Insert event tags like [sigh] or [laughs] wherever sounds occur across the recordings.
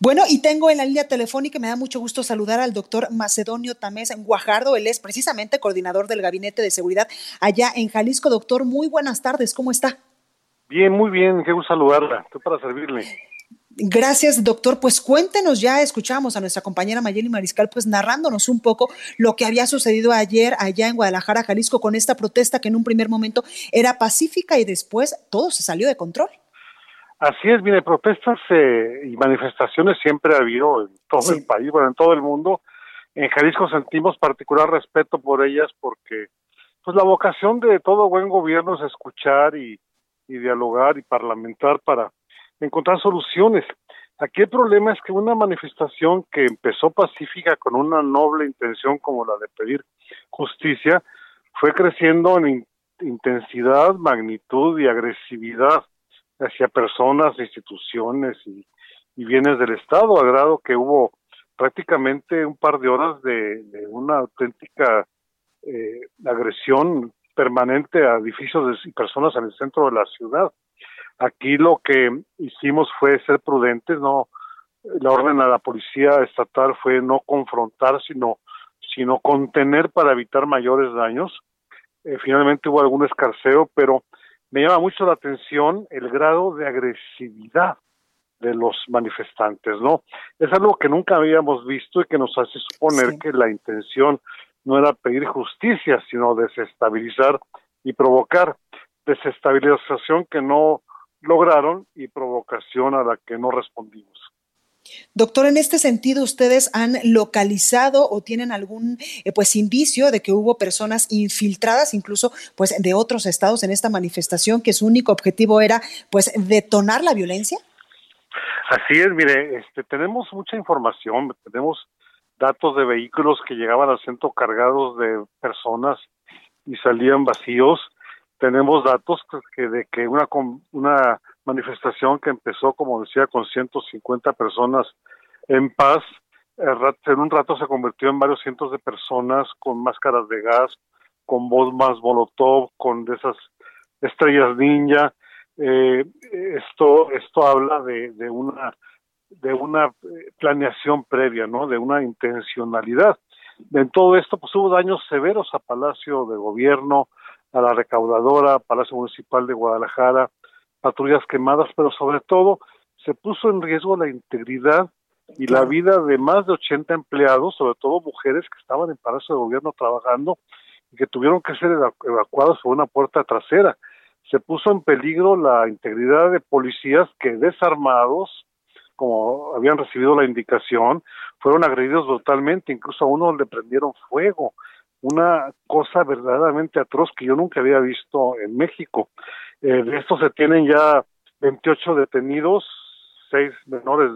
Bueno, y tengo en la línea telefónica, me da mucho gusto saludar al doctor Macedonio Tamés Guajardo. Él es precisamente coordinador del Gabinete de Seguridad allá en Jalisco. Doctor, muy buenas tardes, ¿cómo está? Bien, muy bien, qué gusto saludarla. Estoy para servirle. Gracias, doctor. Pues cuéntenos, ya escuchamos a nuestra compañera Mayeli Mariscal, pues narrándonos un poco lo que había sucedido ayer allá en Guadalajara, Jalisco, con esta protesta que en un primer momento era pacífica y después todo se salió de control. Así es, mire, protestas eh, y manifestaciones siempre ha habido en todo el país, bueno, en todo el mundo. En Jalisco sentimos particular respeto por ellas porque pues la vocación de todo buen gobierno es escuchar y dialogar y parlamentar para encontrar soluciones. Aquí el problema es que una manifestación que empezó pacífica con una noble intención como la de pedir justicia, fue creciendo en intensidad, magnitud y agresividad hacia personas, instituciones y, bienes del Estado, a grado que hubo prácticamente un par de horas de, una auténtica eh, agresión permanente a edificios y personas en el centro de la ciudad. Aquí lo que hicimos fue ser prudentes, no la orden a la policía estatal fue no confrontar, sino sino contener para evitar mayores daños. Eh, finalmente hubo algún escarceo, pero me llama mucho la atención el grado de agresividad de los manifestantes, ¿no? Es algo que nunca habíamos visto y que nos hace suponer que la intención no era pedir justicia, sino desestabilizar y provocar desestabilización que no lograron y provocación a la que no respondimos. Doctor, en este sentido, ¿ustedes han localizado o tienen algún eh, pues indicio de que hubo personas infiltradas, incluso pues de otros estados en esta manifestación, que su único objetivo era pues detonar la violencia? Así es, mire, este, tenemos mucha información, tenemos datos de vehículos que llegaban al centro cargados de personas y salían vacíos tenemos datos que de que una una manifestación que empezó como decía con 150 personas en paz. En un rato se convirtió en varios cientos de personas con máscaras de gas con más molotov con de esas estrellas ninja. Eh, esto esto habla de, de una de una planeación previa no de una intencionalidad. En todo esto pues hubo daños severos a Palacio de Gobierno a la recaudadora, Palacio Municipal de Guadalajara, patrullas quemadas, pero sobre todo se puso en riesgo la integridad y la vida de más de 80 empleados, sobre todo mujeres que estaban en Palacio de Gobierno trabajando y que tuvieron que ser evacuados por una puerta trasera. Se puso en peligro la integridad de policías que desarmados, como habían recibido la indicación, fueron agredidos brutalmente, incluso a uno le prendieron fuego una cosa verdaderamente atroz que yo nunca había visto en México. Eh, de estos se tienen ya 28 detenidos, seis menores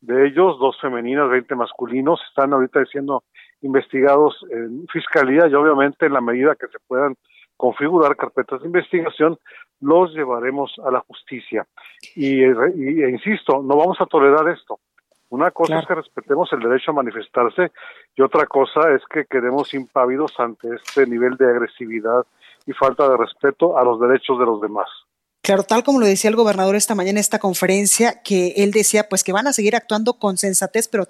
de ellos, dos femeninas, 20 masculinos, están ahorita siendo investigados en fiscalía y obviamente en la medida que se puedan configurar carpetas de investigación, los llevaremos a la justicia. Y, y e insisto, no vamos a tolerar esto. Una cosa es que respetemos el derecho a manifestarse y otra cosa es que quedemos impávidos ante este nivel de agresividad y falta de respeto a los derechos de los demás. Claro, tal como lo decía el gobernador esta mañana en esta conferencia, que él decía pues que van a seguir actuando con sensatez, pero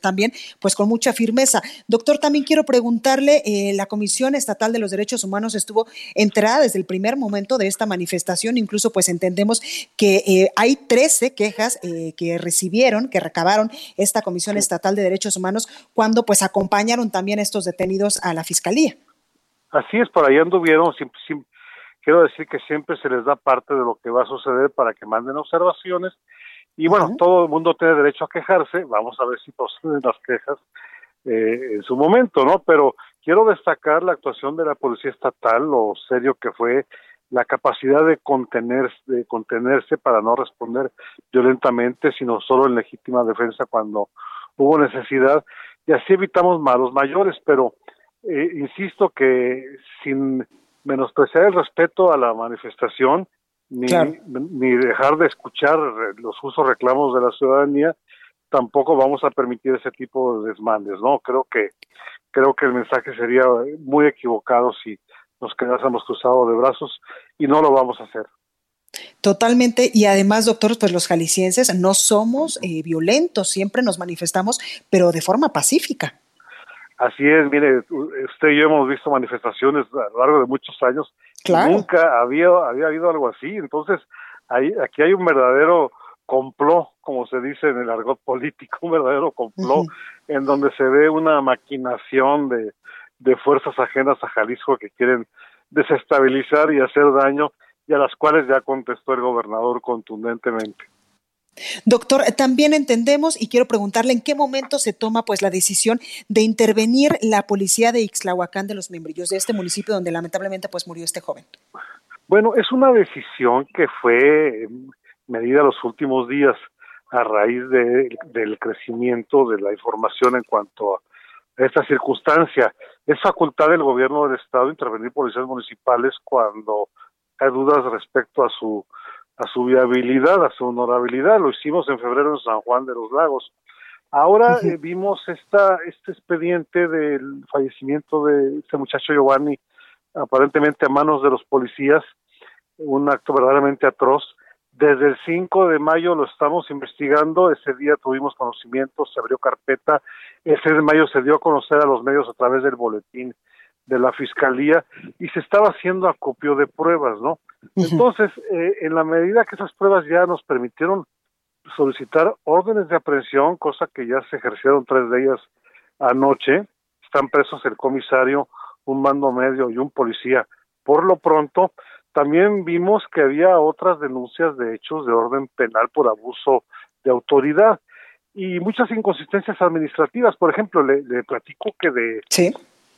también pues con mucha firmeza. Doctor, también quiero preguntarle, eh, la Comisión Estatal de los Derechos Humanos estuvo enterada desde el primer momento de esta manifestación, incluso pues entendemos que eh, hay 13 quejas eh, que recibieron, que recabaron esta Comisión Estatal de Derechos Humanos cuando pues acompañaron también a estos detenidos a la Fiscalía. Así es, por ahí anduvieron, sin, sin quiero decir que siempre se les da parte de lo que va a suceder para que manden observaciones. Y bueno, todo el mundo tiene derecho a quejarse, vamos a ver si proceden las quejas eh, en su momento, ¿no? Pero quiero destacar la actuación de la Policía Estatal, lo serio que fue, la capacidad de contenerse, de contenerse para no responder violentamente, sino solo en legítima defensa cuando hubo necesidad, y así evitamos malos mayores, pero eh, insisto que sin menospreciar el respeto a la manifestación, ni, ni dejar de escuchar los justos reclamos de la ciudadanía, tampoco vamos a permitir ese tipo de desmandes, ¿no? Creo que creo que el mensaje sería muy equivocado si nos quedásemos cruzados de brazos y no lo vamos a hacer. Totalmente, y además, doctor, pues los jaliscienses no somos eh, violentos, siempre nos manifestamos, pero de forma pacífica. Así es, mire, usted y yo hemos visto manifestaciones a lo largo de muchos años. Claro. Nunca había, había habido algo así, entonces ahí, aquí hay un verdadero complot, como se dice en el argot político, un verdadero complot, en donde se ve una maquinación de, de fuerzas ajenas a Jalisco que quieren desestabilizar y hacer daño y a las cuales ya contestó el gobernador contundentemente. Doctor, también entendemos y quiero preguntarle en qué momento se toma pues la decisión de intervenir la policía de Ixtlahuacán de los membrillos de este municipio donde lamentablemente pues murió este joven. Bueno, es una decisión que fue medida los últimos días a raíz de, del crecimiento de la información en cuanto a esta circunstancia. Es facultad del gobierno del estado intervenir policías municipales cuando hay dudas respecto a su a su viabilidad, a su honorabilidad. Lo hicimos en febrero en San Juan de los Lagos. Ahora eh, vimos esta este expediente del fallecimiento de este muchacho Giovanni, aparentemente a manos de los policías, un acto verdaderamente atroz. Desde el 5 de mayo lo estamos investigando, ese día tuvimos conocimiento, se abrió carpeta, el 6 de mayo se dio a conocer a los medios a través del boletín de la fiscalía y se estaba haciendo acopio de pruebas, ¿no? Entonces, eh, en la medida que esas pruebas ya nos permitieron solicitar órdenes de aprehensión, cosa que ya se ejercieron tres de ellas anoche, están presos el comisario, un mando medio y un policía. Por lo pronto, también vimos que había otras denuncias de hechos de orden penal por abuso de autoridad y muchas inconsistencias administrativas. Por ejemplo, le, platico que de,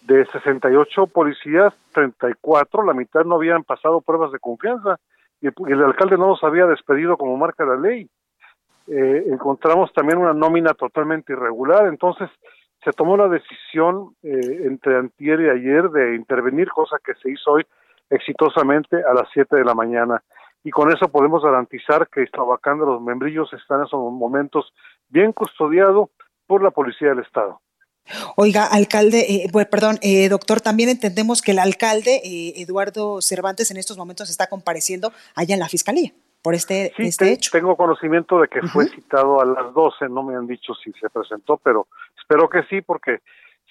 de 68 policías, 34, la mitad no habían pasado pruebas de confianza y el, alcalde no los había despedido como marca la ley. Eh, encontramos también una nómina totalmente irregular, entonces se tomó la decisión eh, entre antier y ayer de intervenir, cosa que se hizo hoy exitosamente a las 7 de la mañana. Y con eso podemos garantizar que Estabacán de los Membrillos está en esos momentos bien custodiado por la Policía del Estado. Oiga, alcalde, eh, perdón, eh, doctor, también entendemos que el alcalde eh, Eduardo Cervantes en estos momentos está compareciendo allá en la fiscalía por este, este hecho. Tengo conocimiento de que fue citado a las 12, no me han dicho si se presentó, pero espero que sí, porque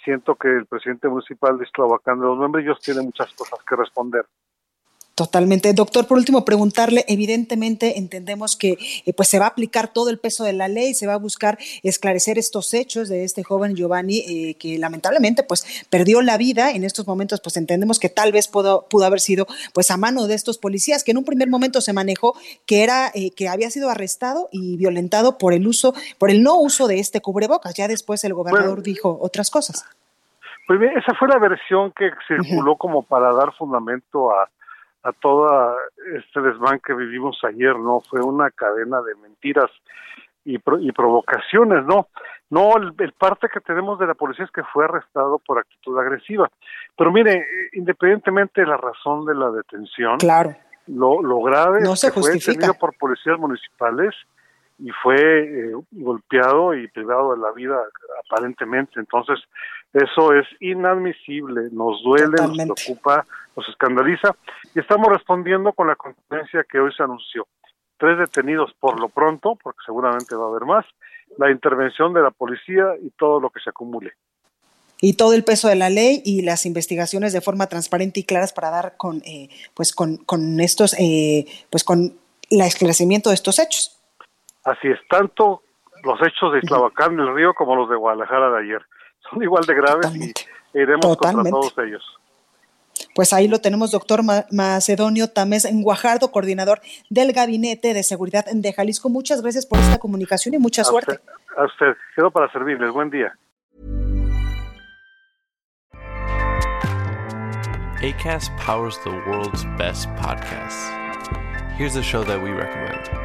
siento que el presidente municipal de Esclavacán de los Membrillos tiene muchas cosas que responder. Totalmente. Doctor, por último, preguntarle, evidentemente entendemos que eh, pues se va a aplicar todo el peso de la ley, se va a buscar esclarecer estos hechos de este joven Giovanni eh, que lamentablemente pues perdió la vida. En estos momentos pues entendemos que tal vez pudo, pudo haber sido pues a mano de estos policías, que en un primer momento se manejó que era eh, que había sido arrestado y violentado por el uso, por el no uso de este cubrebocas. Ya después el gobernador dijo otras cosas. Pues bien, esa fue la versión que circuló como para dar fundamento a a todo este desván que vivimos ayer, ¿no? Fue una cadena de mentiras y, y provocaciones, ¿no? No, el, parte que tenemos de la policía es que fue arrestado por actitud agresiva. Pero mire, independientemente de la razón de la detención, claro. lo, lo grave no es que fue detenido por policías municipales y fue eh, golpeado y privado de la vida aparentemente. Entonces, eso es inadmisible, nos duele, nos preocupa, nos escandaliza y estamos respondiendo con la contundencia que hoy se anunció. Tres detenidos por lo pronto, porque seguramente va a haber más, la intervención de la policía y todo lo que se acumule. Y todo el peso de la ley y las investigaciones de forma transparente y claras para dar con, eh, pues con, con estos, eh, pues con el esclarecimiento de estos hechos. Así es, tanto los hechos de Islavacán del Río como los de Guadalajara de ayer. [laughs] Son igual de graves y iremos contra todos ellos. Pues ahí lo tenemos, doctor Macedonio Tamés Guajardo, coordinador del Gabinete de Seguridad de Jalisco. Muchas gracias por esta comunicación y mucha suerte. a usted, quedo para servirles. Buen día. ACAST powers the world's best podcasts. Here's a show that we recommend.